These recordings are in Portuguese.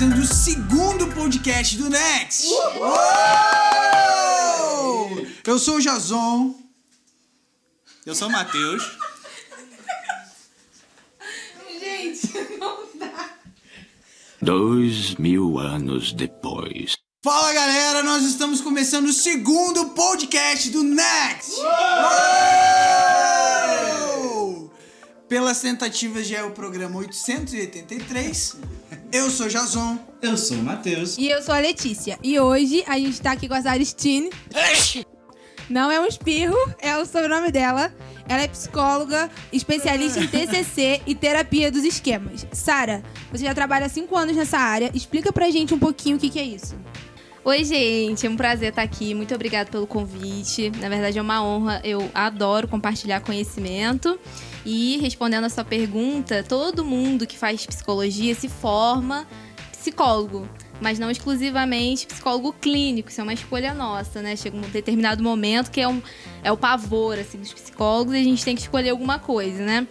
começando o segundo podcast do Next. Uou! Eu sou o Jason. Eu sou o Matheus. Gente, não dá. Dois mil anos depois. Fala galera, nós estamos começando o segundo podcast do Next. Uou! Pelas tentativas já é o programa 883. Eu sou Jason. Eu sou o Matheus. E eu sou a Letícia. E hoje a gente tá aqui com a Aristine. Não é um espirro, é o sobrenome dela. Ela é psicóloga, especialista em TCC e terapia dos esquemas. Sara, você já trabalha há cinco anos nessa área. Explica pra gente um pouquinho o que, que é isso. Oi, gente, é um prazer estar aqui. Muito obrigada pelo convite. Na verdade, é uma honra. Eu adoro compartilhar conhecimento. E respondendo a sua pergunta, todo mundo que faz psicologia se forma psicólogo, mas não exclusivamente psicólogo clínico. Isso é uma escolha nossa, né? Chega um determinado momento que é, um, é o pavor assim, dos psicólogos e a gente tem que escolher alguma coisa, né?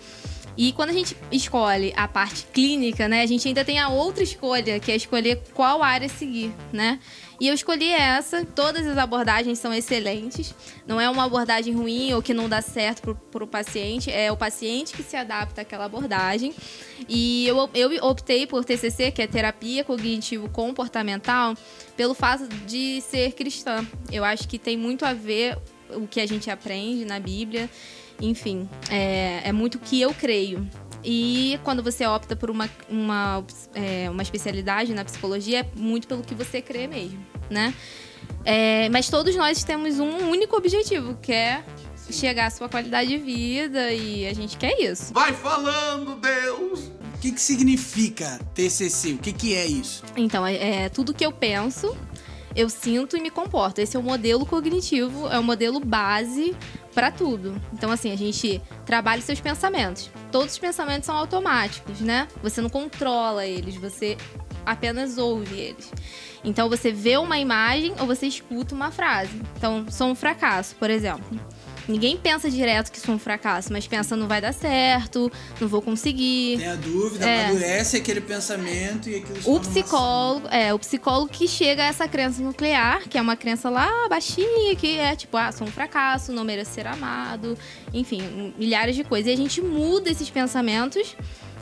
E quando a gente escolhe a parte clínica, né, a gente ainda tem a outra escolha, que é escolher qual área seguir, né? E eu escolhi essa, todas as abordagens são excelentes. Não é uma abordagem ruim ou que não dá certo para o paciente, é o paciente que se adapta àquela abordagem. E eu, eu optei por TCC, que é terapia cognitivo-comportamental, pelo fato de ser cristã. Eu acho que tem muito a ver o que a gente aprende na Bíblia. Enfim, é, é muito o que eu creio. E quando você opta por uma, uma, é, uma especialidade na psicologia, é muito pelo que você crê mesmo, né? É, mas todos nós temos um único objetivo, que é chegar à sua qualidade de vida e a gente quer isso. Vai falando, Deus! O que, que significa TCC? O que, que é isso? Então, é, é tudo que eu penso, eu sinto e me comporto. Esse é o modelo cognitivo, é o modelo base para tudo. Então, assim, a gente trabalha seus pensamentos. Todos os pensamentos são automáticos, né? Você não controla eles, você apenas ouve eles. Então, você vê uma imagem ou você escuta uma frase. Então, sou um fracasso, por exemplo. Ninguém pensa direto que sou um fracasso, mas pensa não vai dar certo, não vou conseguir. Tem a dúvida, É. amadurece aquele pensamento e aquilo O psicólogo, é, o psicólogo que chega a essa crença nuclear, que é uma crença lá baixinha, que é tipo, ah, sou um fracasso, não mereço ser amado, enfim, milhares de coisas. E a gente muda esses pensamentos,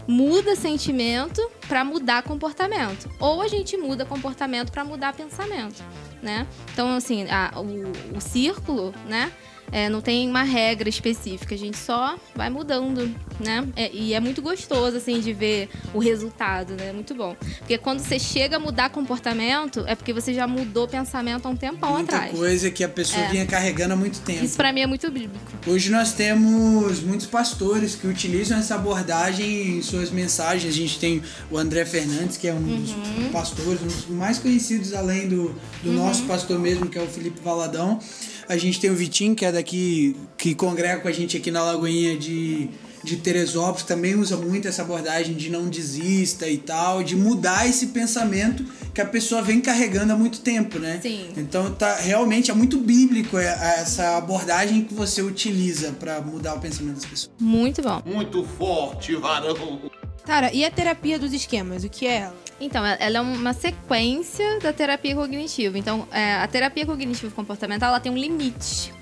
muda sentimento pra mudar comportamento. Ou a gente muda comportamento pra mudar pensamento, né? Então, assim, a- o, o círculo, né? É, não tem uma regra específica, a gente só vai mudando, né? É, e é muito gostoso, assim, de ver o resultado, né? Muito bom. Porque quando você chega a mudar comportamento, é porque você já mudou pensamento há um tempão Muita atrás. coisa que a pessoa É. vinha carregando há muito tempo. Isso pra mim é muito bíblico. Hoje nós temos muitos pastores que utilizam essa abordagem em suas mensagens. A gente tem o André Fernandes, que é um dos Uhum. pastores, um dos mais conhecidos além do, do nosso pastor mesmo, que é o Felipe Valadão. A gente tem o Vitinho, que é daqui, que congrega com a gente aqui na Lagoinha de, de Teresópolis, também usa muito essa abordagem de não desista e tal, de mudar esse pensamento que a pessoa vem carregando há muito tempo, né? Sim. Então tá realmente é muito bíblico é, essa abordagem que você utiliza pra mudar o pensamento das pessoas. Muito bom. Muito forte, varão! Sara, e a terapia dos esquemas? O que é ela? Então, ela é uma sequência da terapia cognitiva. Então, é, a terapia cognitivo comportamental ela tem um limite.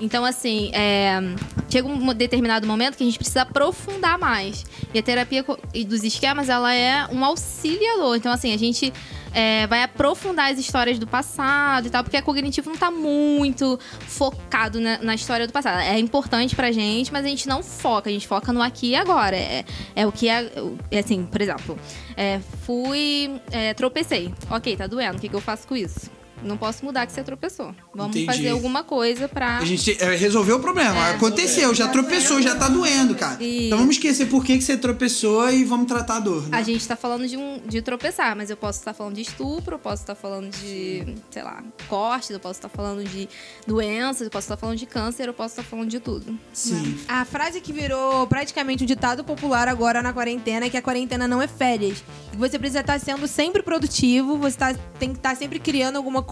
Então, assim, é, chega um determinado momento que a gente precisa aprofundar mais. E a terapia dos esquemas, ela é um auxiliador. Então, assim, a gente é, vai aprofundar as histórias do passado e tal, porque a cognitivo não tá muito focado na, na história do passado. É importante pra gente, mas a gente não foca, a gente foca no aqui e agora. É, é o que é, é assim, por exemplo, é, fui, é, tropecei. Ok, tá doendo, o que, que eu faço com isso? Não posso mudar que você tropeçou. Vamos Entendi. fazer alguma coisa pra. A gente é, resolveu o problema. É. Aconteceu, já tropeçou, já tá doendo, cara. Isso. Então vamos esquecer por que, que você tropeçou e vamos tratar a dor. Né? A gente tá falando de, um, de tropeçar, mas eu posso estar falando de estupro, eu posso estar falando de, sei lá, cortes, eu posso estar falando de doenças, eu posso estar falando de câncer, eu posso estar falando de tudo. Sim. A frase que virou praticamente um ditado popular agora na quarentena é que a quarentena não é férias. Que você precisa estar sendo sempre produtivo, você tá- tem que estar sempre criando alguma coisa,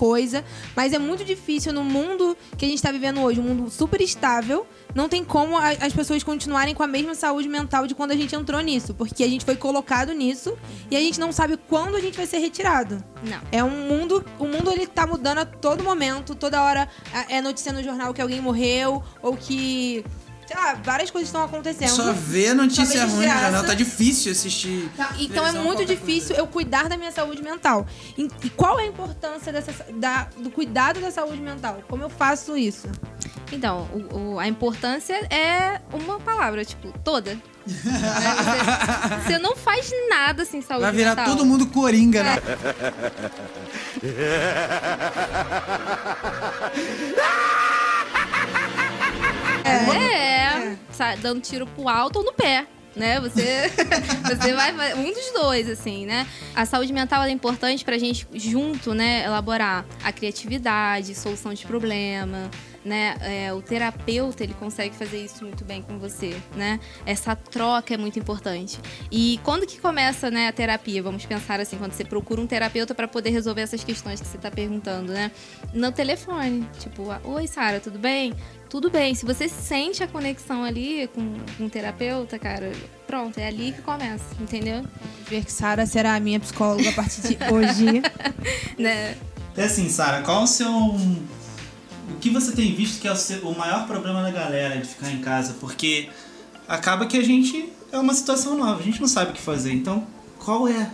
mas é muito difícil no mundo que a gente tá vivendo hoje, um mundo super estável, não tem como a- as pessoas continuarem com a mesma saúde mental de quando a gente entrou nisso, porque a gente foi colocado nisso e a gente não sabe quando a gente vai ser retirado. Não. É um mundo, o mundo ele tá mudando a todo momento, toda hora é é notícia no jornal que alguém morreu ou que sei lá, várias coisas estão acontecendo. Só ver notícia ruim no jornal, tá difícil assistir. Tá, Então é muito difícil coisa. eu cuidar da minha saúde mental. E, e qual é a importância dessa, da- do cuidado da saúde mental? Como eu faço isso? Então, o- o- a importância é uma palavra, tipo, toda. Né? Você, você não faz nada sem saúde Vai virar mental. todo mundo coringa, né? É, sa- dando tiro pro alto ou no pé. Né? Você, você vai, vai- Um dos dois, assim, né? A saúde mental ela é importante pra gente, junto, né, elaborar a criatividade, solução de problema, né? É, o terapeuta, ele consegue fazer isso muito bem com você, né? Essa troca é muito importante. E quando que começa, né, a terapia? Vamos pensar assim, quando você procura um terapeuta pra poder resolver essas questões que você tá perguntando, né? No telefone. Tipo, oi, Sara, tudo bem? Tudo bem. Se você sente a conexão ali com, com o terapeuta, cara, pronto, é ali que começa, entendeu? Ver que Sara será a minha psicóloga a partir de hoje. Né? É assim, Sara, qual o seu. O que você tem visto que é o, maior problema da galera de ficar em casa? Porque acaba que a gente. É uma situação nova, a gente não sabe o que fazer. Então, qual é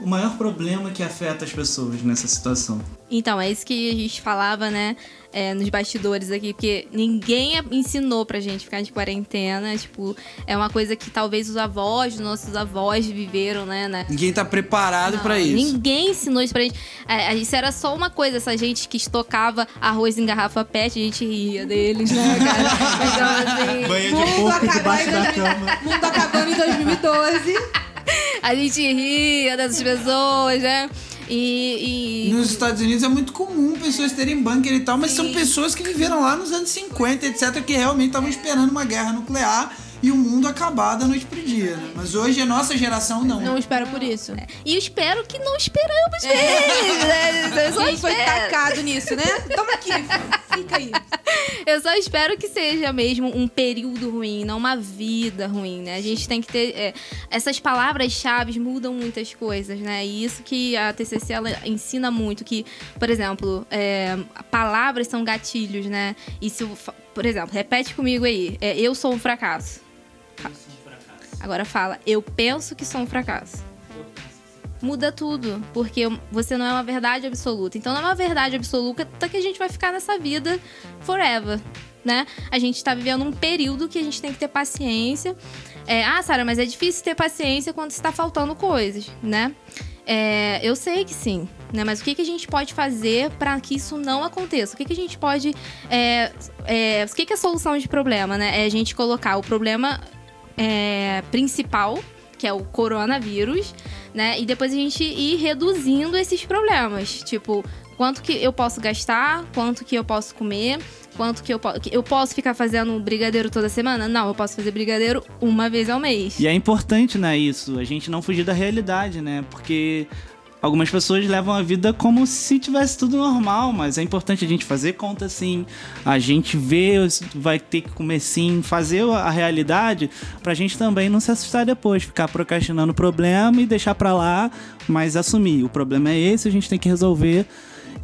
o maior problema que afeta as pessoas nessa situação? Então, é isso que a gente falava, né, é, nos bastidores aqui, porque ninguém ensinou pra gente ficar de quarentena. Tipo, é uma coisa que talvez os avós, os nossos avós viveram, né, né? Ninguém tá preparado pra isso. Ninguém ensinou isso pra gente. É, isso era só uma coisa, essa gente que estocava arroz em garrafa pet, a gente ria deles, né, cara? Então, assim, Banha de porco debaixo da em- cama. Mundo acabando em 2012. A gente ria dessas pessoas, né? E. e- Nos Estados Unidos é muito comum pessoas terem bunker e tal, mas são pessoas que viveram lá nos anos 50, etc, que realmente estavam esperando uma guerra nuclear e o mundo acabar da noite pro dia, né? Mas hoje a nossa geração não. Não espero por isso. E eu espero que não esperamos mesmo, né? Eu A só gente foi tacado nisso, né? Toma aqui, fica aí. Eu só espero que seja mesmo um período ruim, não uma vida ruim, né? A gente tem que ter. é, essas palavras-chave mudam muitas coisas, né? E isso que a TCC ela ensina muito, que, por exemplo, é, palavras são gatilhos, né? E se, eu por exemplo, repete comigo aí: é, eu sou um fracasso. Agora fala, eu penso que sou um fracasso. Muda tudo, porque você não é uma verdade absoluta. Então não é uma verdade absoluta que a gente vai ficar nessa vida forever, né? A gente tá vivendo um período que a gente tem que ter paciência. É, ah, Sara, mas é difícil ter paciência quando está faltando coisas, né? É, eu sei que sim, né? Mas o que, que a gente pode fazer para que isso não aconteça? O que, que a gente pode. É, é, o que, que é a solução de problema, né? É a gente colocar o problema é, principal, que é o coronavírus, né? E depois a gente ir reduzindo esses problemas. Tipo, quanto que eu posso gastar, quanto que eu posso comer, quanto que eu posso. Eu posso ficar fazendo brigadeiro toda semana? Não, eu posso fazer brigadeiro uma vez ao mês. E é importante, né, isso, a gente não fugir da realidade, né? Porque algumas pessoas levam a vida como se tivesse tudo normal, mas é importante a gente fazer conta sim, a gente ver, vai ter que comer sim, fazer a realidade pra gente também não se assustar depois, ficar procrastinando o problema e deixar pra lá, mas assumir. O problema é esse, a gente tem que resolver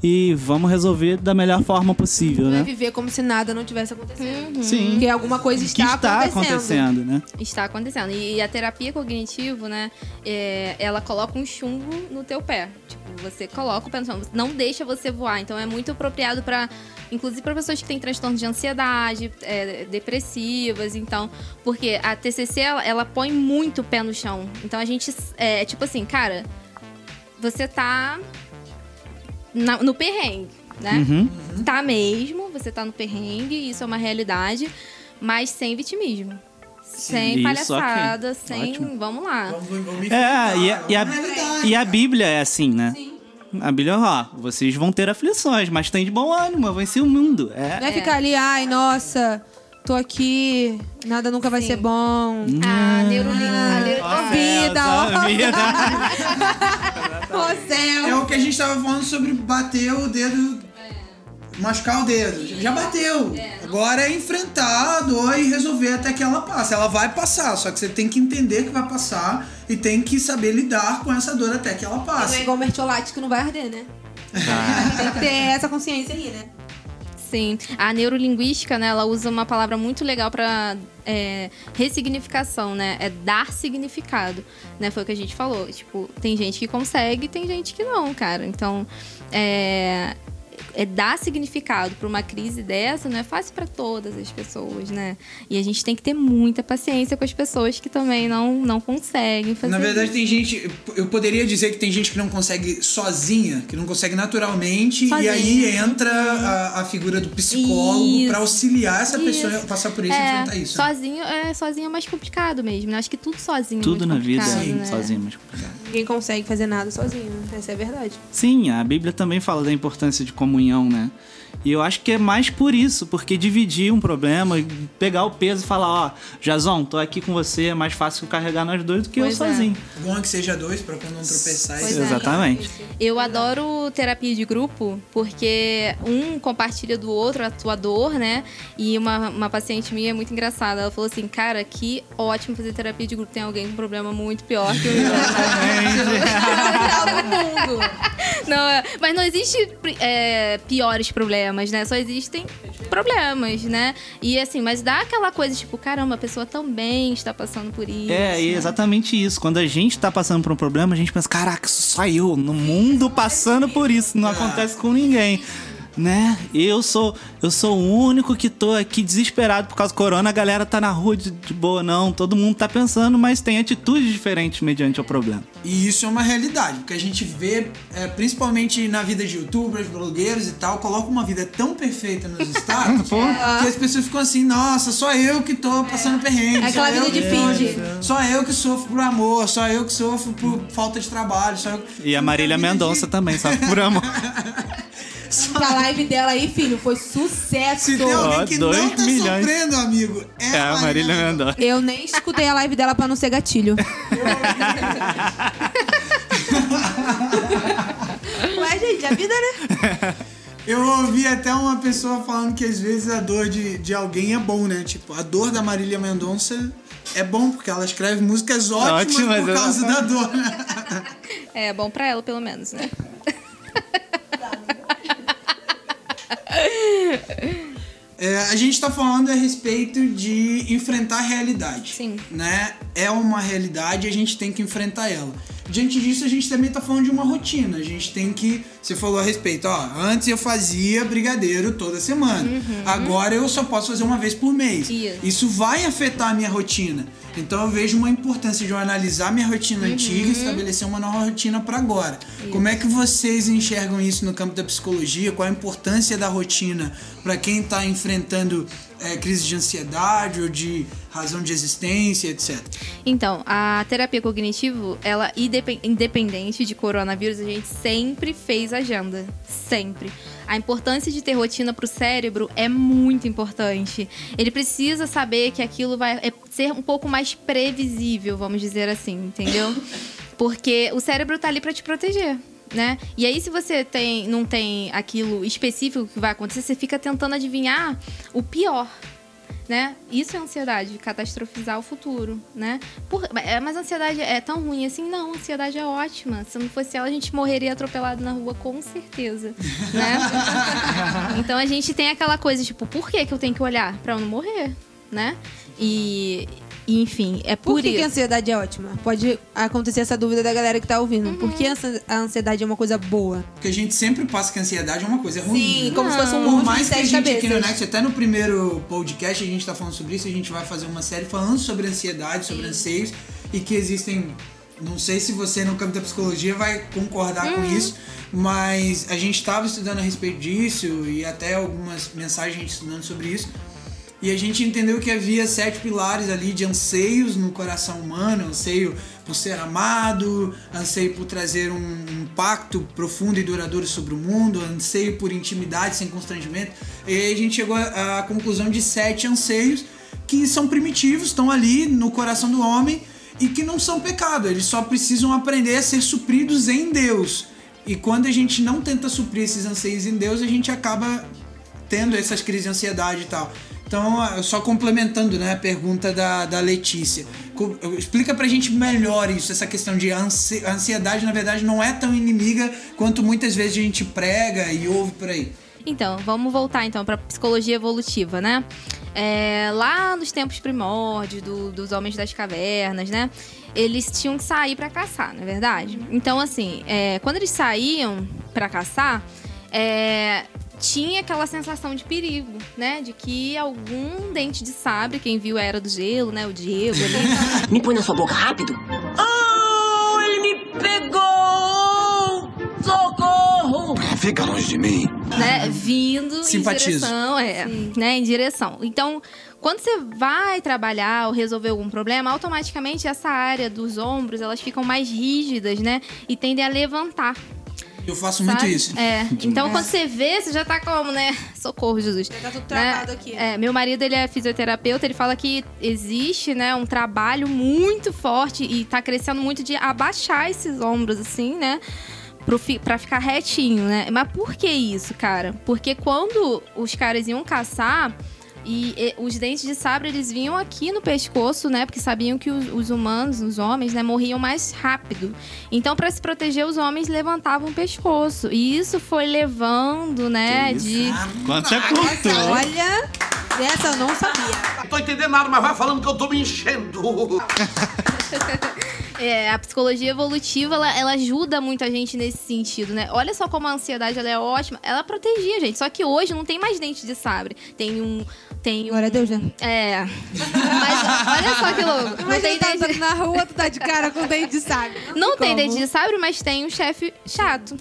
e vamos resolver da melhor forma possível, Não né? viver como se nada não tivesse acontecendo. Sim. Porque alguma coisa Que está, está acontecendo, né? Está acontecendo. E a terapia cognitivo, né? é, ela coloca um chumbo no teu pé. Tipo, você coloca o pé no chão, não deixa você voar. Então é muito apropriado para inclusive para pessoas que têm transtorno de ansiedade, é, depressivas, então, porque a TCC ela, ela põe muito o pé no chão. Então a gente é tipo assim, cara, você tá na- no perrengue, né? Uhum. Tá mesmo, você tá no perrengue, isso é uma realidade, mas sem vitimismo. Sem Isso, palhaçada, ok. sem. Ótimo. Vamos lá. Vamos, vamos É, e a, e, a, É e a Bíblia é assim, né? A Bíblia, ó, vocês vão ter aflições, mas tem de bom ânimo, eu venci o mundo. Não É. é ficar ali, ai, nossa, tô aqui, nada nunca vai Sim. ser bom. A neurolina. A neuro... Ó, vida, ó. vida. Ô, céu. É o que a gente tava falando sobre bater o dedo. Machucar o dedo. Já bateu. Agora é enfrentar a dor e resolver até que ela passe. Ela vai passar, só que você tem que entender que vai passar e tem que saber lidar com essa dor até que ela Não é passe. igual mertiolate que não vai arder, né? Tem que ter essa consciência aí, né? Sim. A neurolinguística, né, ela usa uma palavra muito legal para ressignificação, né? É dar significado, né? Foi o que a gente falou. Tipo, tem gente que consegue, tem gente que não, cara. Então, é, é dar significado para uma crise dessa não é fácil para todas as pessoas, né? E a gente tem que ter muita paciência com as pessoas que também não, não conseguem fazer Na verdade, isso. tem gente. Eu poderia dizer que tem gente que não consegue sozinha, que não consegue naturalmente, e Sozinha. aí entra a, a figura do psicólogo Isso. pra auxiliar essa pessoa a Isso. passar por isso e É, enfrentar isso. né? sozinho, é, sozinho é mais complicado mesmo, né? Acho que tudo sozinho Tudo é na vida né? sozinho, mas complicado. Ninguém consegue fazer nada sozinho. Essa é a verdade. Sim, a Bíblia também fala da importância de comunhão, né? E eu acho que é mais por isso, porque dividir um problema, pegar o peso e falar, ó, Jazão, tô aqui com você, é mais fácil carregar nós dois do que Pois eu é. sozinho. Bom é que seja dois pra quando não tropeçar. Pois e- é. Exatamente. Eu adoro terapia de grupo, porque um compartilha do outro a tua dor, né? E uma, uma paciente minha é muito engraçada. Ela falou assim, cara, que ótimo fazer terapia de grupo. Tem alguém com um problema muito pior que o meu. Mundo. Não, é- mas não existe é, piores problemas, né? Só existem problemas, né? E assim, mas dá aquela coisa, tipo, caramba, a pessoa também está passando por isso. É, e é exatamente isso. Quando a gente tá passando por um problema, a gente pensa, caraca, só eu no mundo passando por isso. Não acontece com ninguém. Né? Eu sou eu sou o único que tô aqui desesperado por causa do corona. A galera tá na rua de, de boa, não. Todo mundo tá pensando, mas tem atitudes diferentes mediante o problema. E isso é uma realidade, porque a gente vê, é, principalmente na vida de youtubers, blogueiros e tal, coloca uma vida tão perfeita nos status que as pessoas ficam assim, nossa, só eu que tô passando perrengue. É aquela vida de finge. Só eu que sofro por amor, só eu que sofro por falta de trabalho. Só eu... E a Marília Mendonça também, sabe? Por amor. A live dela aí, filho, foi sucesso. Se tem alguém Ó, que dois não tá milhões. sofrendo, amigo, é, É a Marília Mendonça. Eu nem escutei a live dela pra não ser gatilho. Ué, gente, a vida, né? Eu ouvi até uma pessoa falando que às vezes a dor de, de alguém é bom, né? Tipo, a dor da Marília Mendonça é bom, porque ela escreve músicas ótimas Ótimas, por causa da dor, né? É bom pra ela, pelo menos, né? É, a gente tá falando a respeito de enfrentar a realidade. Sim. Né? É uma realidade e a gente tem que enfrentar ela. Diante disso, a gente também tá falando de uma rotina. A gente tem que. Você falou a respeito, ó. Antes eu fazia brigadeiro toda semana. Agora eu só posso fazer uma vez por mês. Isso. Isso vai afetar a minha rotina. Então eu vejo uma importância de eu analisar minha rotina antiga e estabelecer uma nova rotina para agora. Como é que vocês enxergam isso no campo da psicologia? Qual a importância da rotina para quem está enfrentando é, crise de ansiedade ou de razão de existência, etc. Então, a terapia cognitivo, ela indepen- independente de coronavírus, a gente sempre fez agenda, sempre. A importância de ter rotina para o cérebro é muito importante. Ele precisa saber que aquilo vai é, ser um pouco mais previsível, vamos dizer assim, entendeu? Porque o cérebro tá ali para te proteger. Né? E aí, se você tem, não tem aquilo específico que vai acontecer, você fica tentando adivinhar o pior né? Isso é ansiedade, catastrofizar o futuro, né? Por- é, mas a ansiedade é tão ruim assim? Não, a ansiedade é ótima. Se não fosse ela, a gente morreria atropelado na rua, com certeza, né? então a gente tem aquela coisa, tipo, por que, que eu tenho que olhar? Pra eu não morrer, né? E, e, enfim, é por, Por que, que a ansiedade é ótima? Pode acontecer essa dúvida da galera que tá ouvindo. Por que a ansi- a ansiedade é uma coisa boa? Porque a gente sempre passa que a ansiedade é uma coisa ruim. Sim, né? como se fosse um Por monstro mais de que a gente aqui no cabeças. Next, até no primeiro podcast a gente tá falando sobre isso, a gente vai fazer uma série falando sobre ansiedade, sobre anseios e que existem. Não sei se você no campo da psicologia vai concordar com isso, mas a gente estava estudando a respeito disso e até algumas mensagens a gente estudando sobre isso. E a gente entendeu que havia sete pilares ali de anseios no coração humano, anseio por ser amado, anseio por trazer um impacto profundo e duradouro sobre o mundo, anseio por intimidade sem constrangimento. E a gente chegou à conclusão de sete anseios que são primitivos, estão ali no coração do homem e que não são pecado, eles só precisam aprender a ser supridos em Deus. E quando a gente não tenta suprir esses anseios em Deus, a gente acaba tendo essas crises de ansiedade e tal. Então, só complementando né, a pergunta da, da Letícia. Explica pra gente melhor isso, essa questão de ansi- ansiedade, na verdade, não é tão inimiga quanto muitas vezes a gente prega e ouve por aí. Então, vamos voltar então para psicologia evolutiva, né? É, lá nos tempos primórdios do- dos homens das cavernas, né? Eles tinham que sair para caçar, não é verdade? Então, assim, é, quando eles saíam para caçar, é, tinha aquela sensação de perigo, né? De que algum dente de sabre, quem viu a Era do Gelo, né? O Diego ali, Me põe na sua boca rápido. Oh, ele me pegou! Socorro! Fica longe de mim. né, vindo Simpatizo. em direção, é, né, em direção. Então, quando você vai trabalhar ou resolver algum problema, automaticamente essa área dos ombros, elas ficam mais rígidas, né, e tendem a levantar. Eu faço muito sabe? isso. É. Então, quando você vê, você já tá como, né? Socorro, Jesus. Já tá tudo travado aqui. É, meu marido, ele é fisioterapeuta, ele fala que existe, né, um trabalho muito forte e tá crescendo muito de abaixar esses ombros, assim, né? Pra ficar retinho, né? Mas por que isso, cara? Porque quando os caras iam caçar, e, e os dentes de sabre, eles vinham aqui no pescoço, né? Porque sabiam que os, os humanos, os homens, né, morriam mais rápido. Então, pra se proteger, os homens levantavam o pescoço. E isso foi levando, né, de... Quanto é curto. Olha, essa eu não sabia. Não tô entendendo nada, mas vai falando que eu tô me enchendo. É, a psicologia evolutiva, ela, ela ajuda muito a gente nesse sentido, né? Olha só como a ansiedade, ela é ótima. Ela protegia a gente. Só que hoje não tem mais dente de sabre. Tem um... Tem. Glória a Deus, né? É. Mas olha só que louco. Não Mas tem ele tá dente... andando na rua, tu tá de cara com dente de sabre. Não tem dente de sabre, mas tem um chefe chato.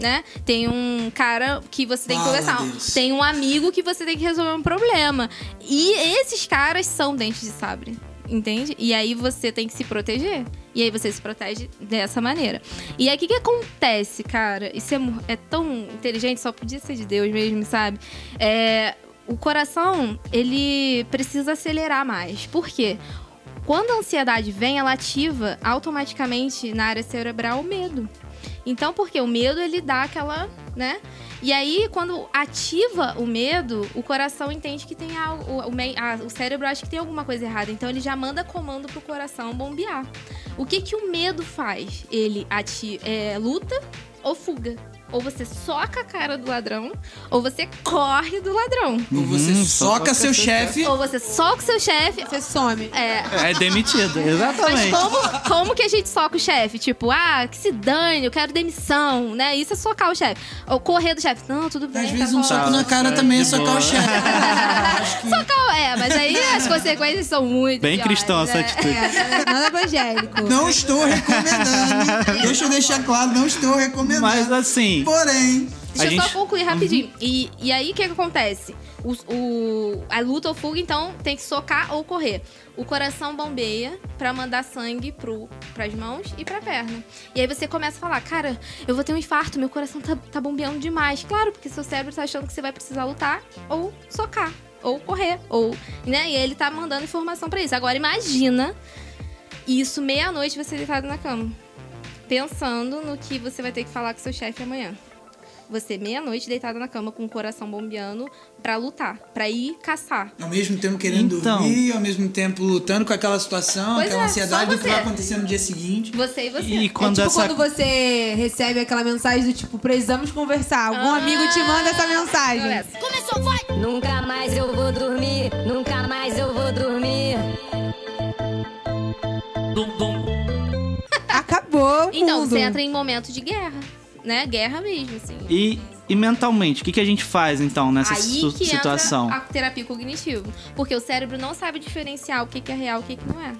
Né? Tem um cara que você tem que Fala, conversar. Deus. Tem um amigo que você tem que resolver um problema. E esses caras são dentes de sabre. Entende? E aí você tem que se proteger. E aí você se protege dessa maneira. E aí o que, que acontece, cara? Isso é, é tão inteligente, só podia ser de Deus mesmo, sabe? É, o coração, ele precisa acelerar mais. Por quê? Quando a ansiedade vem, ela ativa automaticamente na área cerebral o medo. Então, porque o medo ele dá aquela, né? E aí, quando ativa o medo, o coração entende que tem algo, o, o, o cérebro acha que tem alguma coisa errada. Então, ele já manda comando pro coração bombear. O que que o medo faz? Ele ati é, luta ou fuga. Ou você soca a cara do ladrão, ou você corre do ladrão. Ou você Uhum, soca soca seu seu chefe. Ou você soca o seu chefe. Você some. É, É demitido, mas exatamente. como, como que a gente soca o chefe? Tipo, ah, que se dane, eu quero demissão, né? Isso é socar o chefe. Ou correr do chefe. Não, tudo bem. Às tá vezes um bom. soco na cara Tá, também é de socar boa. o chefe. Socar, é, mas aí as consequências são muito Bem piores, cristão essa né? atitude. É, nada evangélico. Não estou recomendando. Deixa eu deixar claro, não estou recomendando. Mas assim, Porém, Deixa A eu só gente- concluir rapidinho. E, e aí, o que, que acontece? O, o- a luta ou fuga, então, tem que socar ou correr. O coração bombeia pra mandar sangue pro, pras mãos e pra perna. E aí você começa a falar, cara, eu vou ter um infarto, meu coração tá, tá bombeando demais. Claro, porque seu cérebro tá achando que você vai precisar lutar ou socar. Ou correr, ou... Né? E ele tá mandando informação pra isso. Agora, imagina isso meia-noite você deitado na cama. Pensando no que você vai ter que falar com seu chefe amanhã. Você meia-noite deitada na cama com o coração bombeando pra lutar, pra ir caçar. ao mesmo tempo querendo Então. dormir, ao mesmo tempo lutando com aquela situação, Pois aquela é, ansiedade do que vai acontecer no dia seguinte. Você e você. e É quando tipo essa quando você recebe aquela mensagem do tipo, precisamos conversar. Algum amigo te manda essa mensagem. Começou, vai! Nunca mais eu vou dormir, nunca mais eu vou dormir. O Então, mundo. você entra em momento de guerra, né? Guerra mesmo, assim. E, e mentalmente, o que, que a gente faz então nessa Aí situ- que situação? entra a terapia cognitiva. Porque o cérebro não sabe diferenciar o que que é real e o que que não é.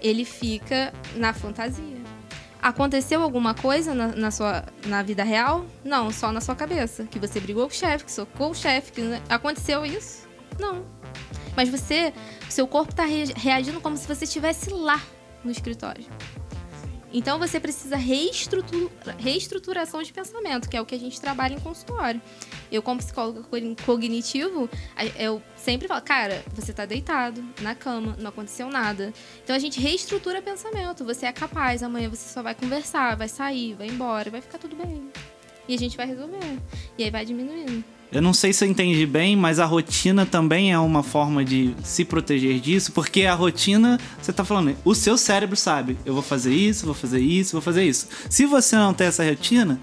Ele fica na fantasia. Aconteceu alguma coisa na, na sua na vida real? Não, só na sua cabeça. Que você brigou com o chefe, que socou o chefe. Que... Aconteceu isso? Não. Mas você, seu corpo tá re- reagindo como se você estivesse lá no escritório. Então você precisa reestrutura, reestruturação de pensamento, que é o que a gente trabalha em consultório. Eu, como psicólogo co- cognitivo, eu sempre falo, cara, você tá deitado na cama, não aconteceu nada. Então a gente reestrutura pensamento. Você é capaz, amanhã você só vai conversar, vai sair, vai embora, vai ficar tudo bem. E a gente vai resolver. E aí vai diminuindo. Eu não sei se eu entendi bem, mas a rotina também é uma forma de se proteger disso, porque a rotina, você tá falando, o seu cérebro sabe, eu vou fazer isso, vou fazer isso, vou fazer isso. Se você não tem essa rotina,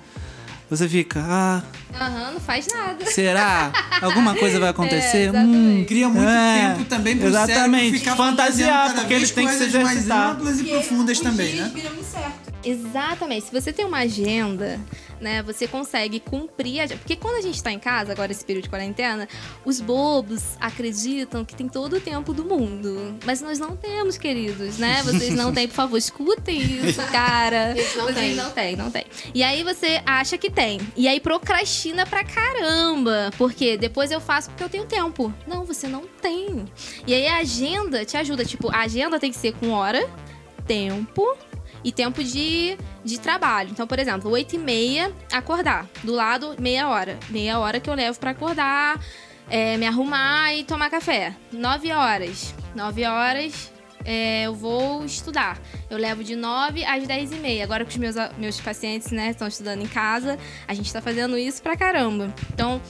você fica, ah, Aham, não faz nada. será? Alguma coisa vai acontecer? É, hum, Cria muito É, tempo também pro exatamente. cérebro ficar Fantasiar, porque ele vez tem que se coisas mais exercitar. amplas e profundas também, né? Exatamente. Se você tem uma agenda, né, você consegue cumprir a agenda. Porque quando a gente tá em casa, agora esse período de quarentena, os bobos acreditam que tem todo o tempo do mundo. Mas nós não temos, queridos, né? Vocês não têm, por favor, escutem isso, cara. não Vocês têm. não têm, não tem. E aí você acha que tem. E aí procrastina pra caramba. Porque depois eu faço porque eu tenho tempo. Não, você não tem. E aí a agenda te ajuda. Tipo, a agenda tem que ser com hora, tempo e tempo de, de trabalho. Então, por exemplo, 8 e meia, acordar. Do lado, meia hora. Meia hora que eu levo pra acordar, é, me arrumar e tomar café. 9 horas. 9 horas, é, eu vou estudar. Eu levo de 9 às 10 e meia. Agora que os meus, meus pacientes, né, estão estudando em casa, a gente tá fazendo isso pra caramba. Então,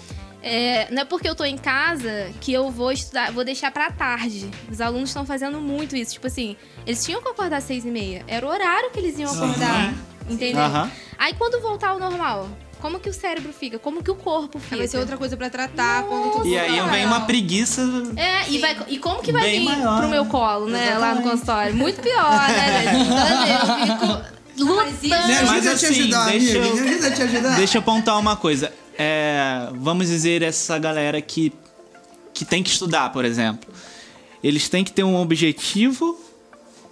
é, não é porque eu tô em casa que eu vou estudar, vou deixar pra tarde. Os alunos estão fazendo muito isso. Tipo assim, eles tinham que acordar às seis e meia. Era o horário que eles iam acordar. Entendeu? Aham. Aí quando voltar ao normal, como que o cérebro fica? Como que o corpo fica? Vai ser outra coisa pra tratar quando tudo E aí Nossa. vem uma preguiça. É, e, vai, e como que vai vir maior, pro meu colo, né? Lá no consultório? Muito pior, né, gente? Então, eu fico lutando. Me ajuda Mas a te ajudar, deixa amigo. eu- Me ajuda a te ajudar. Deixa eu pontuar uma coisa. É, vamos dizer, essa galera que, que tem que estudar, por exemplo. Eles têm que ter um objetivo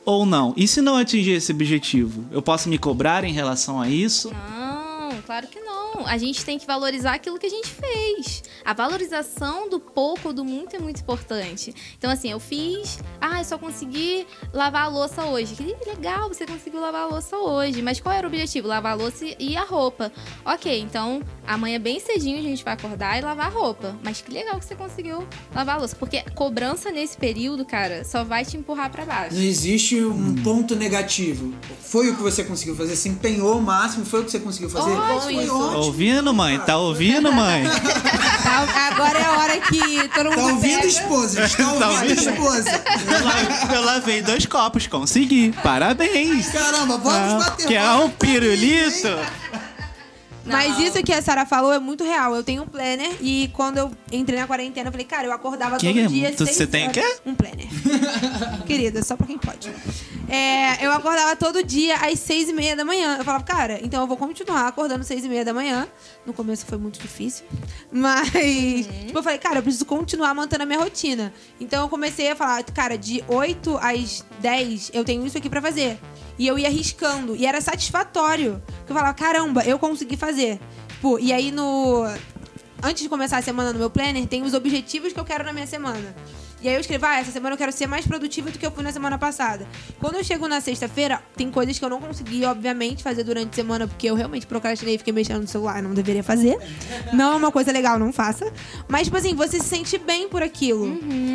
ou não? E se não atingir esse objetivo? Eu posso me cobrar em relação a isso? Não, claro que não. A gente tem que valorizar aquilo que a gente fez. A valorização do pouco ou do muito é muito importante. Então, assim, eu fiz. Ah, eu só consegui lavar a louça hoje. Que legal, você conseguiu lavar a louça hoje. Mas qual era o objetivo? Lavar a louça e a roupa. Ok, então amanhã bem cedinho a gente vai acordar e lavar a roupa. Mas que legal que você conseguiu lavar a louça. Porque cobrança nesse período, cara, só vai te empurrar pra baixo. Não existe um ponto negativo. Foi o que você conseguiu fazer, se empenhou o máximo, foi o que você conseguiu fazer. Ótimo foi isso. Tá ótimo. ouvindo, mãe? Tá ouvindo, mãe? Tá, agora é a hora que todo mundo Tá ouvindo, pega. esposa? Tá ouvindo, ouvindo? esposa? Eu, la- eu lavei dois copos, consegui. Parabéns. Caramba, vamos Ah, bater. Quer vamos um pirulito? Mas isso que a Sara falou é muito real. Eu tenho um planner e quando eu entrei na quarentena, eu falei, cara, eu acordava Que todo é? dia. Você tem o quê? Um planner. Querida, só pra quem pode. É, eu acordava todo dia às seis e meia da manhã. Eu falava, cara, então eu vou continuar acordando às seis e meia da manhã. No começo foi muito difícil. Mas, tipo, eu falei, cara, eu preciso continuar mantendo a minha rotina. Então eu comecei a falar, cara, de 8 às 10 eu tenho isso aqui pra fazer. E eu ia arriscando. E era satisfatório. Porque eu falava, caramba, eu consegui fazer. Tipo, e aí no. Antes de começar a semana no meu planner, tem os objetivos que eu quero na minha semana. E aí eu escrevo, ah, essa semana eu quero ser mais produtiva do que eu fui na semana passada. Quando eu chego na sexta-feira, tem coisas que eu não consegui, obviamente, fazer durante a semana, porque eu realmente procrastinei e fiquei mexendo no celular, não deveria fazer. Não é uma coisa legal, não faça. Mas, tipo assim, você se sente bem por aquilo.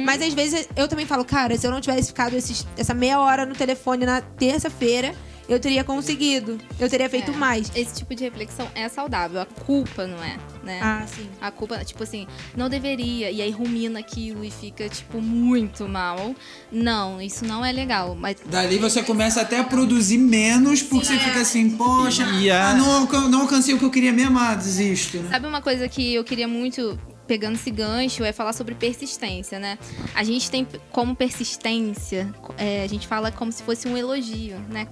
Mas às vezes eu também falo, cara, se eu não tivesse ficado esses- essa meia hora no telefone na terça-feira, eu teria conseguido. Eu teria feito É. mais. Esse tipo de reflexão é saudável. A culpa não é, né? Ah, sim. A culpa, tipo assim, não deveria. E aí rumina aquilo e fica, tipo, muito mal. Não, isso não é legal. Mas Dali você começa até a produzir menos, porque você fica assim, poxa, a- ah, não, não alcancei o que eu queria mesmo, ah, desisto, né? sabe uma coisa que eu queria muito, pegando esse gancho, é falar sobre persistência, né? A gente tem como persistência, é, a gente fala como se fosse um elogio, né?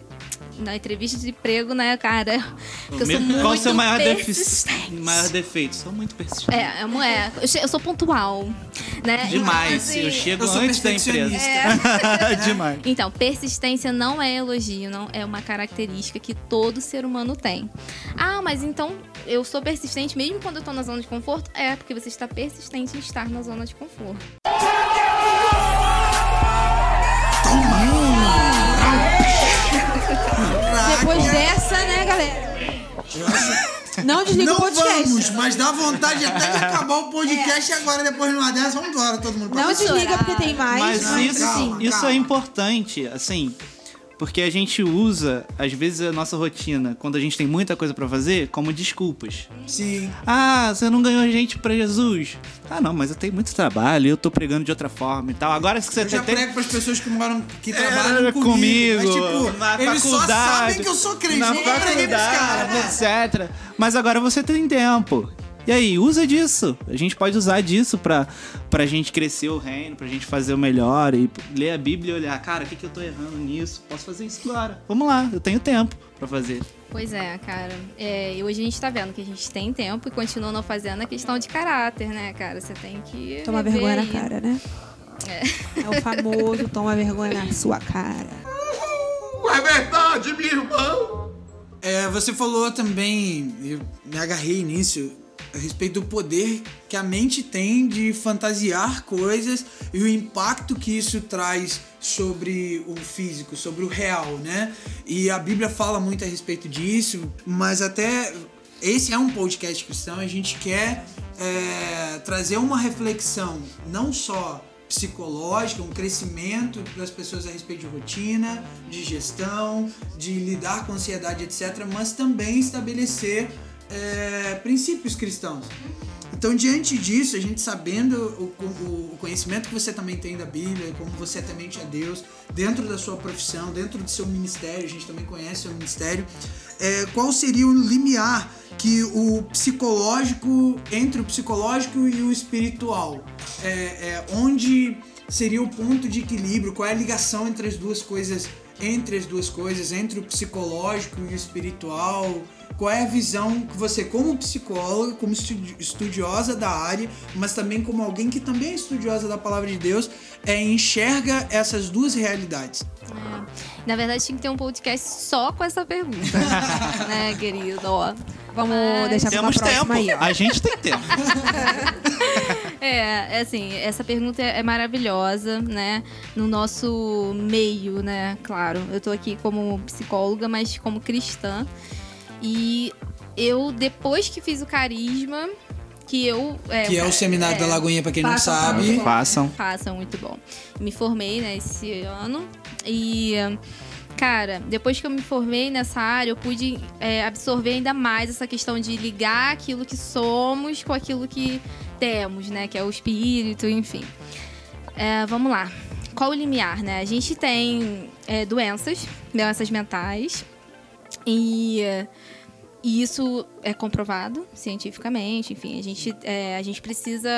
Na entrevista de emprego, né, cara? Que eu sou muito Qual o seu maior, defi persistente. maior defeito? Sou muito persistente. É, é, é. Eu, eu sou pontual, né? Demais. Então, eu assim, chego eu antes da empresa. perfeccionista. Demais. Então, persistência não é elogio, não é uma característica que todo ser humano tem. Ah, mas então eu sou persistente mesmo quando eu tô na zona de conforto? É, porque você está persistente em estar na zona de conforto. Depois dessa, né, galera? Não desliga Não o podcast. vamos, mas dá vontade até de acabar o podcast agora, depois de uma dessa, vamos embora, todo mundo. Não desliga porque tem mais. Mas Não, isso, calma, isso calma. é importante, assim. Porque a gente usa, às vezes, a nossa rotina, quando a gente tem muita coisa pra fazer, como desculpas. Sim. Ah, você não ganhou gente pra Jesus. Ah, não, mas eu tenho muito trabalho, eu tô pregando de outra forma e tal. Agora que você Eu já tem. prego pras pessoas que moram, que É, trabalham comigo. comigo, Mas, tipo, na eles só faculdade, sabem que eu sou crente. na eu preguei pros caras. faculdade, etc. Mas agora você tem tempo. E aí, usa disso. A gente pode usar disso pra, pra gente crescer o reino, pra gente fazer o melhor e ler a Bíblia e olhar, cara, o que, que eu tô errando nisso? Posso fazer isso agora. Vamos lá, eu tenho tempo pra fazer. Pois é, cara. É, e hoje a gente tá vendo que a gente tem tempo e continua não fazendo a questão de caráter, né, cara? Você tem que. Toma rever vergonha na aí. cara, né? É. o famoso toma vergonha na sua cara. É verdade, minha irmã. É, você falou também, eu me agarrei nisso, a respeito do poder que a mente tem de fantasiar coisas e o impacto que isso traz sobre o físico, sobre o real, né? E a Bíblia fala muito a respeito disso, mas até esse é um podcast cristão, a gente quer é, trazer uma reflexão não só psicológica, um crescimento das pessoas a respeito de rotina, de gestão, de lidar com ansiedade, etc., mas também estabelecer é, princípios cristãos. Então, diante disso, a gente sabendo o, o- o conhecimento que você também tem da Bíblia, como você é a Deus, dentro da sua profissão, dentro do seu ministério, a gente também conhece o seu ministério, é, qual seria o limiar que o psicológico, entre o psicológico e o espiritual? É, é, onde seria o ponto de equilíbrio? Qual é a ligação entre as duas coisas? Entre as duas coisas, entre o psicológico e o espiritual? Qual é a visão que você, como psicóloga, como estudi- estudiosa da área, mas também como alguém que também é estudiosa da palavra de Deus, é, enxerga essas duas realidades? Na verdade, tinha que ter um podcast só com essa pergunta. né, querido? Ó. Vamos Mas- deixar pra uma Temos próxima tempo. aí, ó. A gente tem tempo. É, é assim, essa pergunta é maravilhosa, né? No nosso meio, né? Claro, eu tô aqui como psicóloga, mas como cristã. E eu, depois que fiz o carisma, que eu. Que é o seminário da Lagoinha, pra quem não Façam sabe. Façam. Façam, muito bom. Me formei, né, esse ano. E, cara, depois que eu me formei nessa área, eu pude é, absorver ainda mais essa questão de ligar aquilo que somos com aquilo que temos, né, que é o espírito, enfim. É, vamos lá. Qual o limiar, né? A gente tem é, doenças, doenças mentais. E, e isso é comprovado cientificamente. Enfim, a gente, é, a gente precisa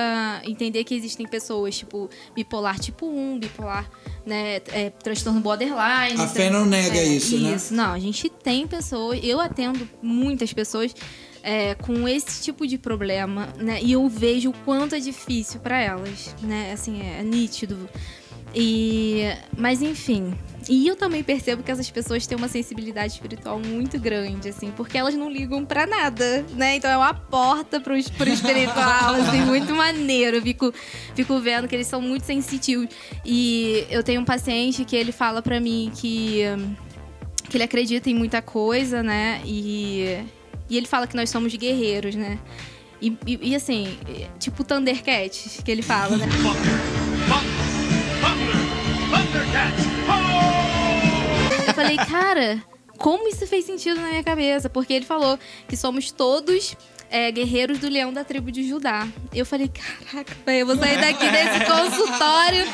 entender que existem pessoas, tipo, bipolar tipo 1, bipolar, né, é, transtorno borderline. A fé não nega É, isso, né? Isso, não, a gente tem pessoas, eu atendo muitas pessoas é, com esse tipo de problema, né? E eu vejo o quanto é difícil para elas, né? Assim, é nítido. E, mas enfim, e eu também percebo que essas pessoas têm uma sensibilidade espiritual muito grande, assim, porque elas não ligam pra nada, né? Então é uma porta pro, pro espiritual, assim, muito maneiro. Eu fico, fico vendo que eles são muito sensitivos. E eu tenho um paciente que ele fala pra mim que, que ele acredita em muita coisa, né? E, e ele fala que nós somos guerreiros, né? E, e, e, assim, tipo Thundercats, que ele fala, né? falei, cara, como isso fez sentido na minha cabeça? Porque ele falou que somos todos é, guerreiros do leão da tribo de Judá. Eu falei, caraca, eu vou sair daqui desse consultório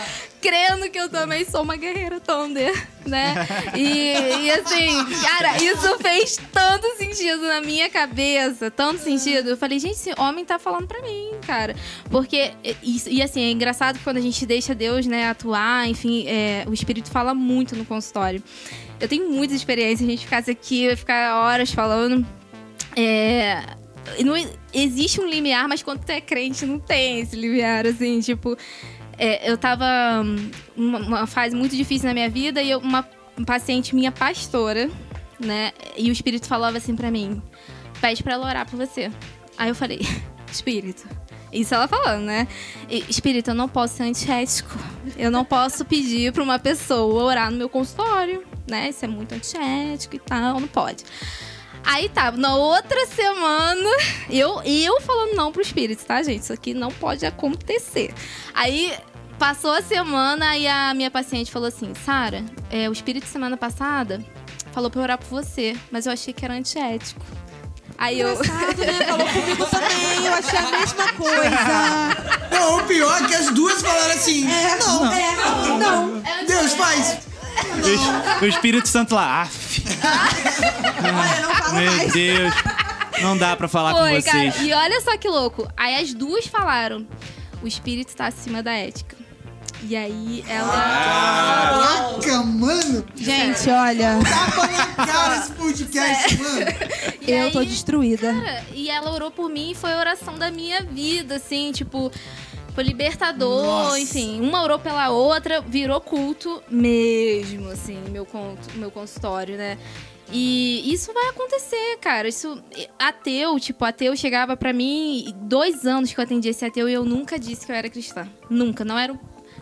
crendo que eu também sou uma guerreira Thunder, né? E, e assim, cara, isso fez tanto sentido na minha cabeça, tanto sentido. Eu falei, gente, esse homem tá falando pra mim, cara. Porque, isso, e assim, é engraçado que quando a gente deixa Deus, né, atuar, enfim, é, o Espírito fala muito no consultório. Eu tenho muita experiência, a gente ficasse aqui, ficar horas falando. É, não existe um limiar, mas quando tu é crente, não tem esse limiar, assim, tipo. É, eu tava hum, numa uma fase muito difícil na minha vida e eu- uma paciente minha pastora, né? E o espírito falava assim pra mim: pede pra ela orar por você. Aí eu falei: Espírito. Isso ela falando, né? Espírito, eu não posso ser antiético. Eu não posso pedir pra uma pessoa orar no meu consultório, né? Isso é muito antiético e tal, não pode. Aí tá, na outra semana, eu, eu falando não pro espírito, tá, gente? Isso aqui não pode acontecer. Aí, Passou a semana e a minha paciente falou assim: Sara, é, o espírito semana passada falou pra eu orar por você, mas eu achei que era antiético. Aí eu. Engraçado, né? Falou comigo também, eu achei a mesma coisa. Não, o pior é que as duas falaram assim. não, É, não. Deus faz. O O Espírito Santo lá, af, Olha, não falo meu mais. Deus. Não dá pra falar Foi, com vocês. cara. E olha só que louco. Aí as duas falaram: o espírito tá acima da ética. E aí ela. Caraca, mano. Gente, olha, Tapa na cara esse podcast, mano. E eu aí, tô destruída. cara, E ela orou por mim e foi a oração da minha vida, assim, tipo. Foi libertador, Nossa. enfim. Uma orou pela outra, virou culto mesmo, assim, meu, conto, meu consultório, né? E isso vai acontecer, cara. Isso. Ateu, tipo, ateu chegava pra mim, dois anos que eu atendi esse ateu e eu nunca disse que eu era cristã. Nunca. Não era. o-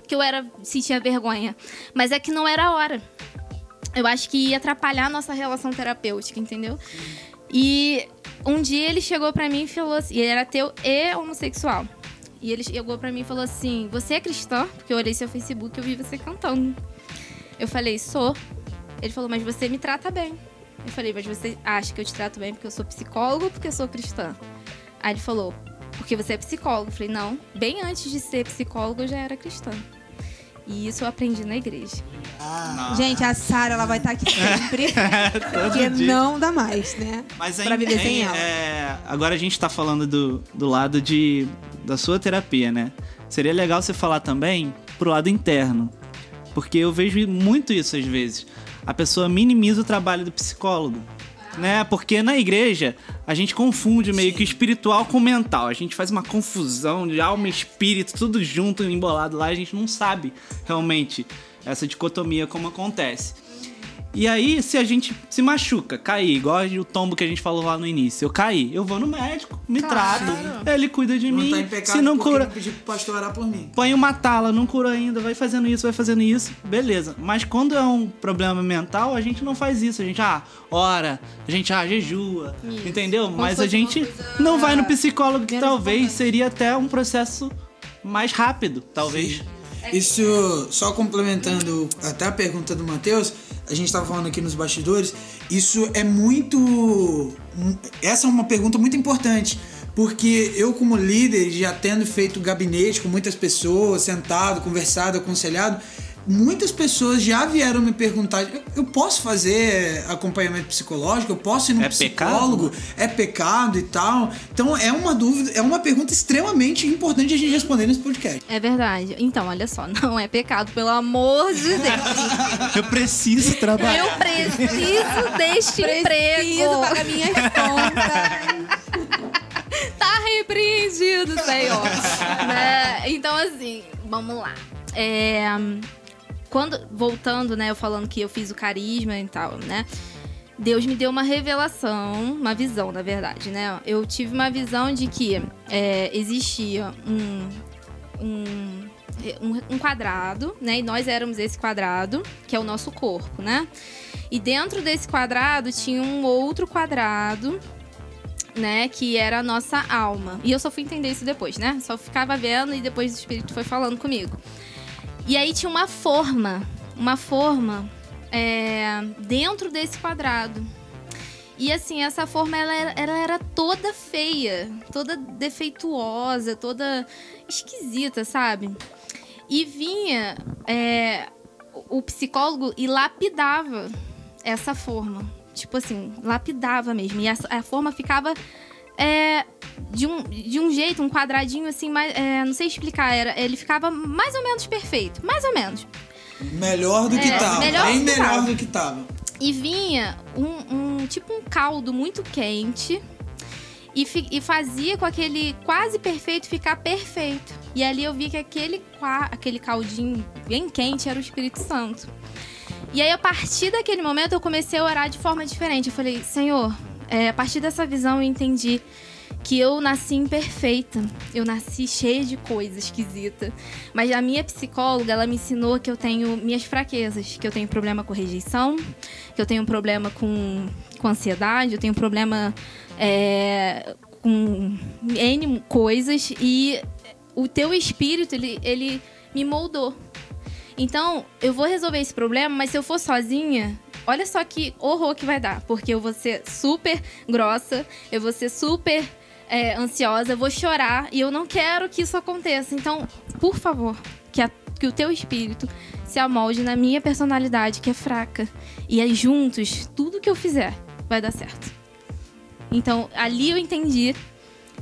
Que eu era. sentia vergonha. Mas é que não era a hora. Eu acho que ia atrapalhar a nossa relação terapêutica, entendeu? E um dia ele chegou pra mim e falou assim, e ele era ateu e homossexual. E ele chegou pra mim e falou assim: "Você é cristã?" Porque eu olhei seu Facebook e eu vi você cantando. Eu falei: "Sou". Ele falou: "Mas você me trata bem". Eu falei: "Mas você acha que eu te trato bem porque eu sou psicólogo ou porque eu sou cristã?" Aí ele falou: "Porque você é psicólogo". Eu falei: "Não, bem antes de ser psicólogo eu já era cristã". E isso eu aprendi na igreja. Gente, a Sara, ela vai estar aqui sempre. porque dia. não dá mais, né? Mas pra em- viver sem em- ela. é, agora a gente tá falando do, do lado de, da sua terapia, né? Seria legal você falar também pro lado interno. Porque eu vejo muito isso às vezes. A pessoa minimiza o trabalho do psicólogo. Né? Porque na igreja a gente confunde meio que espiritual com mental. A gente faz uma confusão de alma e espírito, tudo junto, embolado lá. A gente não sabe realmente essa dicotomia como acontece. E aí, se a gente se machuca, cair, igual o tombo que a gente falou lá no início, eu caí, eu vou no médico, me Claro. trato, ele cuida de Não mim. tá em pecado se não cura, não pedi pro pastor orar por mim. põe uma tala, não cura ainda, vai fazendo isso, vai fazendo isso, beleza. Mas quando é um problema mental, a gente não faz isso. A gente, ah, ora, a gente, ah, jejua, Isso. entendeu? Como Mas a gente coisa não vai no psicólogo, que talvez seria até um processo mais rápido, talvez. Isso, só complementando até a pergunta do Matheus, a gente estava falando aqui nos bastidores, isso é muito. Essa é uma pergunta muito importante. Porque eu, como líder, já tendo feito gabinete com muitas pessoas, sentado, conversado, aconselhado, muitas pessoas já vieram me perguntar: eu, eu posso fazer acompanhamento psicológico? Eu posso ir no É psicólogo? É pecado e tal? Então é uma dúvida, é uma pergunta extremamente importante a gente responder nesse podcast. É verdade. Então, olha só, não é pecado, pelo amor de Deus. Eu preciso trabalhar. Eu preciso deste Preciso emprego. pagar minhas contas. Tá repreendido, Senhor. Né? Então, assim, vamos lá. É, quando, voltando, né, eu falando que eu fiz o carisma e tal, né? Deus me deu uma revelação, uma visão, na verdade, né? Eu tive uma visão de que é, existia um, um, um, quadrado, né? E nós éramos esse quadrado, que é o nosso corpo, né? E dentro desse quadrado tinha um outro quadrado, né? Que era a nossa alma. E eu só fui entender isso depois, né? Só ficava vendo e depois o Espírito foi falando comigo. E aí tinha uma forma, uma forma é, dentro desse quadrado. E assim, essa forma ela era, ela era toda feia, toda defeituosa, toda esquisita, sabe? E vinha é, o psicólogo e lapidava essa forma. Tipo assim, lapidava mesmo. E essa- a forma ficava é, de, um, de um jeito, um quadradinho assim, mais, é, não sei explicar. Era, ele ficava mais ou menos perfeito. Mais ou menos. Melhor do que É, tava. melhor bem do que melhor tava. do que tava. E vinha um, um- tipo um caldo muito quente e, e fazia com aquele quase perfeito ficar perfeito. E ali eu vi que aquele, aquele caldinho bem quente era o Espírito Santo. E aí, a partir daquele momento, eu comecei a orar de forma diferente. Eu falei, Senhor, é, a partir dessa visão eu entendi que eu nasci imperfeita. Eu nasci cheia de coisa esquisita. Mas a minha psicóloga, ela me ensinou que eu tenho minhas fraquezas. Que eu tenho problema com rejeição, que eu tenho problema com, com ansiedade, eu tenho problema é, com N coisas. E o teu espírito, ele, ele me moldou. Então, eu vou resolver esse problema, mas se eu for sozinha, olha só que horror que vai dar. Porque eu vou ser super grossa, eu vou ser super é, ansiosa, eu vou chorar e eu não quero que isso aconteça. Então, por favor, que, a- que o teu espírito se amolde na minha personalidade, que é fraca. E aí, juntos, tudo que eu fizer vai dar certo. Então, ali eu entendi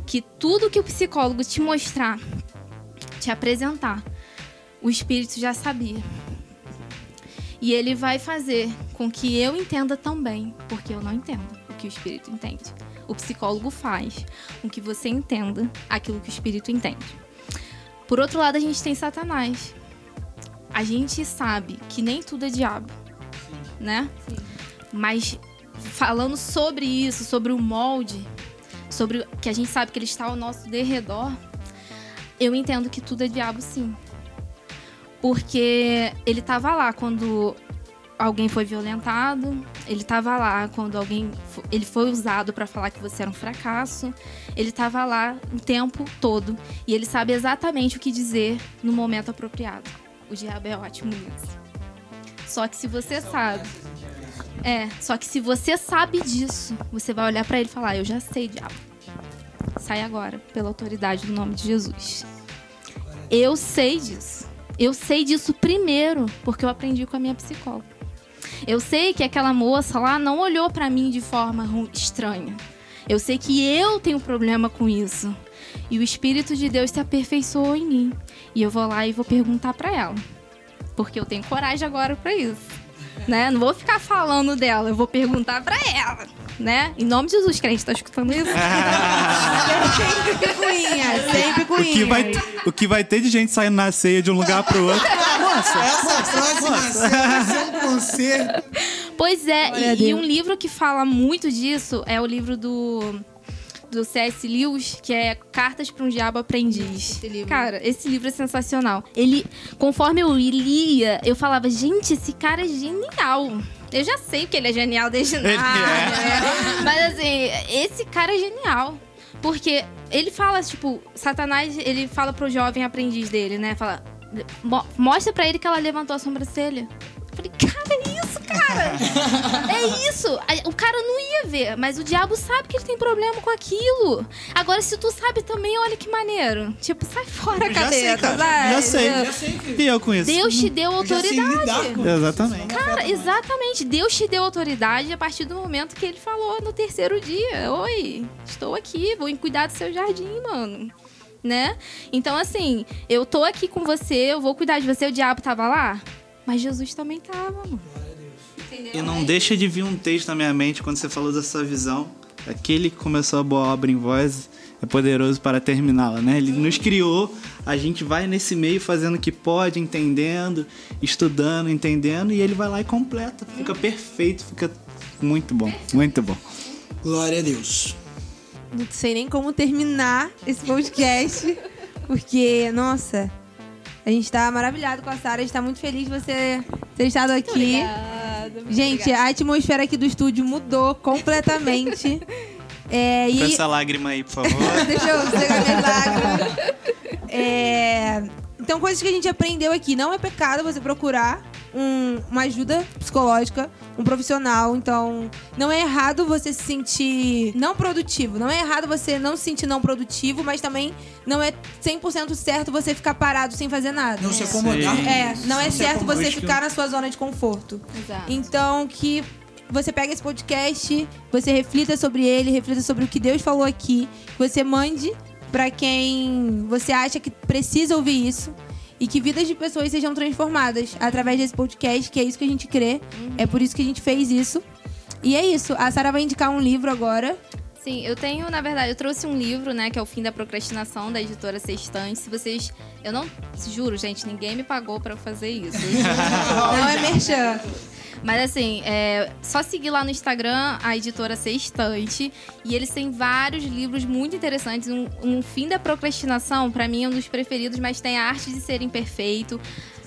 que tudo que o psicólogo te mostrar, te apresentar, o espírito já sabia. E ele vai fazer com que eu entenda também, porque eu não entendo o que o espírito entende. O psicólogo faz com que você entenda aquilo que o espírito entende. Por outro lado, a gente tem Satanás. A gente sabe que nem tudo é diabo, né? Mas falando sobre isso, sobre o molde, sobre que a gente sabe que ele está ao nosso derredor, eu entendo que tudo é diabo sim. Porque ele estava lá quando alguém foi violentado, ele estava lá quando alguém ele foi usado para falar que você era um fracasso, ele estava lá o tempo todo e ele sabe exatamente o que dizer no momento apropriado. O diabo é ótimo nisso. Só que se você sabe, é, só que se você sabe disso, você vai olhar para ele e falar: "Eu já sei, diabo. Sai agora, pela autoridade do nome de Jesus." Eu sei disso. Eu sei disso primeiro, porque eu aprendi com a minha psicóloga. Eu sei que aquela moça lá não olhou pra mim de forma estranha. Eu sei que eu tenho problema com isso. E o Espírito de Deus se aperfeiçoou em mim. E eu vou lá e vou perguntar pra ela. Porque eu tenho coragem agora pra isso. Né? Não vou ficar falando dela, eu vou perguntar pra ela. Né? Em nome de Jesus, crente, tá escutando isso? Sempre cuinha, sempre O cuinha. que, vai, o que vai ter de gente saindo na ceia de um lugar pro outro. Essa próxima cena vai ser um concerto. Pois é, e, e Deus. um livro que fala muito disso é o livro do, do C.S. Lewis, que é Cartas para um Diabo Aprendiz. Esse livro. Cara, esse livro é sensacional. Ele, conforme eu lia, eu falava, gente, esse cara é genial. Eu já sei que ele é genial desde nada, é. né? Mas assim, esse cara é genial. Porque ele fala, tipo, Satanás, ele fala pro jovem aprendiz dele, né? Fala, "Mo- mostra pra ele que ela levantou a sobrancelha. Eu falei, cara, é cara. É isso. A- O cara não ia ver, mas o diabo sabe que ele tem problema com aquilo. Agora, se tu sabe também, olha que maneiro. Tipo, sai fora, Já sei, cabeça. cara. vai. Já sei. Já sei que E eu com isso. Deus te deu eu já sei lidar autoridade. com Exatamente. Cara, exatamente. Deus te deu autoridade a partir do momento que ele falou no terceiro dia: Oi, estou aqui, vou cuidar do seu jardim, mano. Né? Então, assim, eu tô aqui com você, eu vou cuidar de você. O diabo tava lá, mas Jesus também tava, mano. E não deixa de vir um texto na minha mente quando você falou dessa visão. Aquele que começou a boa obra em voz é poderoso para terminá-la, né? Ele nos criou, a gente vai nesse meio fazendo o que pode, entendendo, estudando, entendendo, e ele vai lá e completa. Fica perfeito, fica muito bom, muito bom. Glória a Deus. Não sei nem como terminar esse podcast, porque, nossa, a gente tá maravilhado com a Sara, a gente tá muito feliz de você ter estado aqui. Gente, a atmosfera aqui do estúdio mudou completamente. É, Com e essa lágrima aí, por favor. Deixa eu pegar minhas lágrimas. É, Então, coisas que a gente aprendeu aqui. Não é pecado você procurar um- uma ajuda psicológica, um profissional. Então, não é errado você se sentir não produtivo. Não é errado você não se sentir não produtivo, mas também não é 100% certo você ficar parado sem fazer nada. Não se acomodar. É, não é certo você ficar na sua zona de conforto. Exato. Então, que você pega esse podcast, você reflita sobre ele, reflita sobre o que Deus falou aqui, você mande pra quem você acha que precisa ouvir isso e que vidas de pessoas sejam transformadas através desse podcast, que é isso que a gente crê. É por isso que a gente fez isso. E é isso. A Sara vai indicar um livro agora. Sim, eu tenho, na verdade, eu trouxe um livro, né, que é o Fim da Procrastinação, da editora Sextante. Se vocês. Eu não. Juro, gente, ninguém me pagou pra fazer isso. Não é merchan. Mas assim, é só seguir lá no Instagram a editora Sextante. E eles têm vários livros muito interessantes. Um, um Fim da Procrastinação, pra mim, é um dos preferidos, mas tem a arte de ser imperfeito.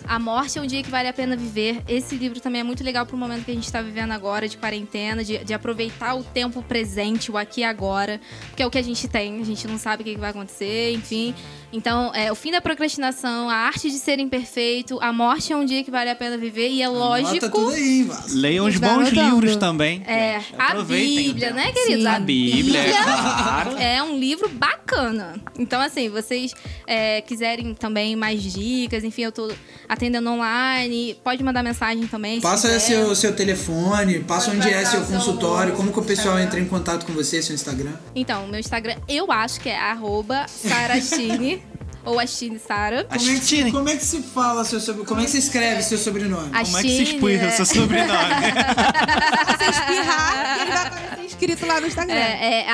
A Morte é um Dia que Vale a Pena Viver. Esse livro também é muito legal pro momento que a gente tá vivendo agora, de quarentena, de, de aproveitar o tempo presente, o aqui e agora, que é o que a gente tem. A gente não sabe o que que vai acontecer, enfim. Então, é, o fim da procrastinação, a arte de ser imperfeito, a morte é um dia que vale a pena viver e é lógico. Tudo aí. Leiam os bons anotando. livros também. É, a Aproveitem o Bíblia, tempo. né, queridos? Sim. A A Bíblia, é claro. é um livro bacana. Então, assim, vocês é, quiserem também mais dicas, enfim, eu tô atendendo online, pode mandar mensagem também. se Passa quiser. seu, seu telefone, passa Pode onde é seu consultório, como que o pessoal Instagram. entra em contato com você, seu Instagram. Então, meu Instagram, eu acho que é arroba sarastine, ou Astine Sara. Como é, que, Astine. como é que se fala seu sobrenome? Como é que se escreve seu sobrenome? Como é que se espirra seu sobrenome? Você espirrar, ele vai aparecer escrito lá no Instagram. É, é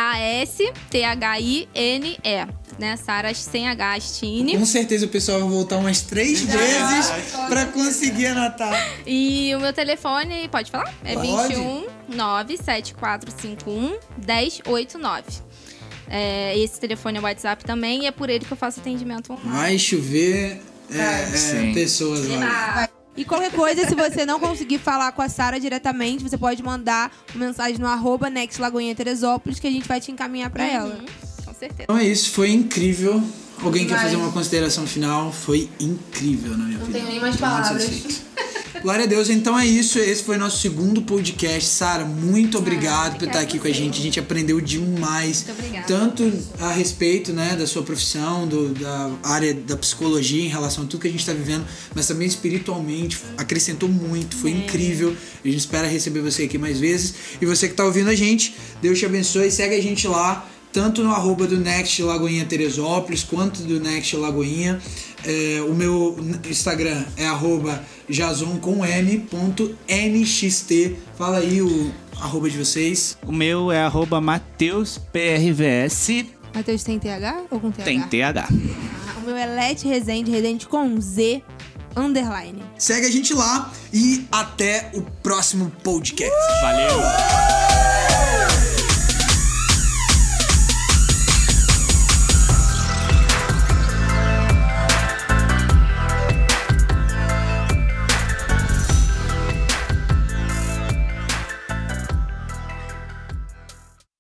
A-S-T-H-I-N-E, né? Sara Astine. Com certeza o pessoal vai voltar umas três vezes pra conseguir anotar. E o meu telefone, pode falar? É Pode. 21 97451 1089. É, esse telefone é o WhatsApp também e é por ele que eu faço atendimento online. Vai chover é, é, pessoas lá. E qualquer coisa, se você não conseguir falar com a Sara diretamente, você pode mandar uma mensagem no arroba Next Lagoinha Teresópolis que a gente vai te encaminhar pra ela. Uhum, com certeza. Então é isso, foi incrível. Alguém quer fazer uma consideração final? Foi incrível, na minha opinião. tenho nem mais muito palavras. Glória a Deus, então é isso. Esse foi nosso segundo podcast. Sara, muito obrigado por obrigada estar aqui com a gente. A gente aprendeu demais. Muito obrigada. Tanto a respeito né, da sua profissão, do- da área da psicologia em relação a tudo que a gente está vivendo, mas também espiritualmente. Acrescentou muito, foi incrível. A gente espera receber você aqui mais vezes. E você que está ouvindo a gente, Deus te abençoe. Segue a gente lá tanto no arroba do Next Lagoinha Teresópolis, quanto do Next Lagoinha. É, o meu Instagram é arroba jason com m ponto nxt. Fala aí o arroba de vocês. O meu é arroba MatheusPRVS. Matheus tem TH ou com TH? Tem TH. Ah, O meu é Let Resende, Resende com Z, underline. Segue a gente lá e até o próximo podcast. Valeu!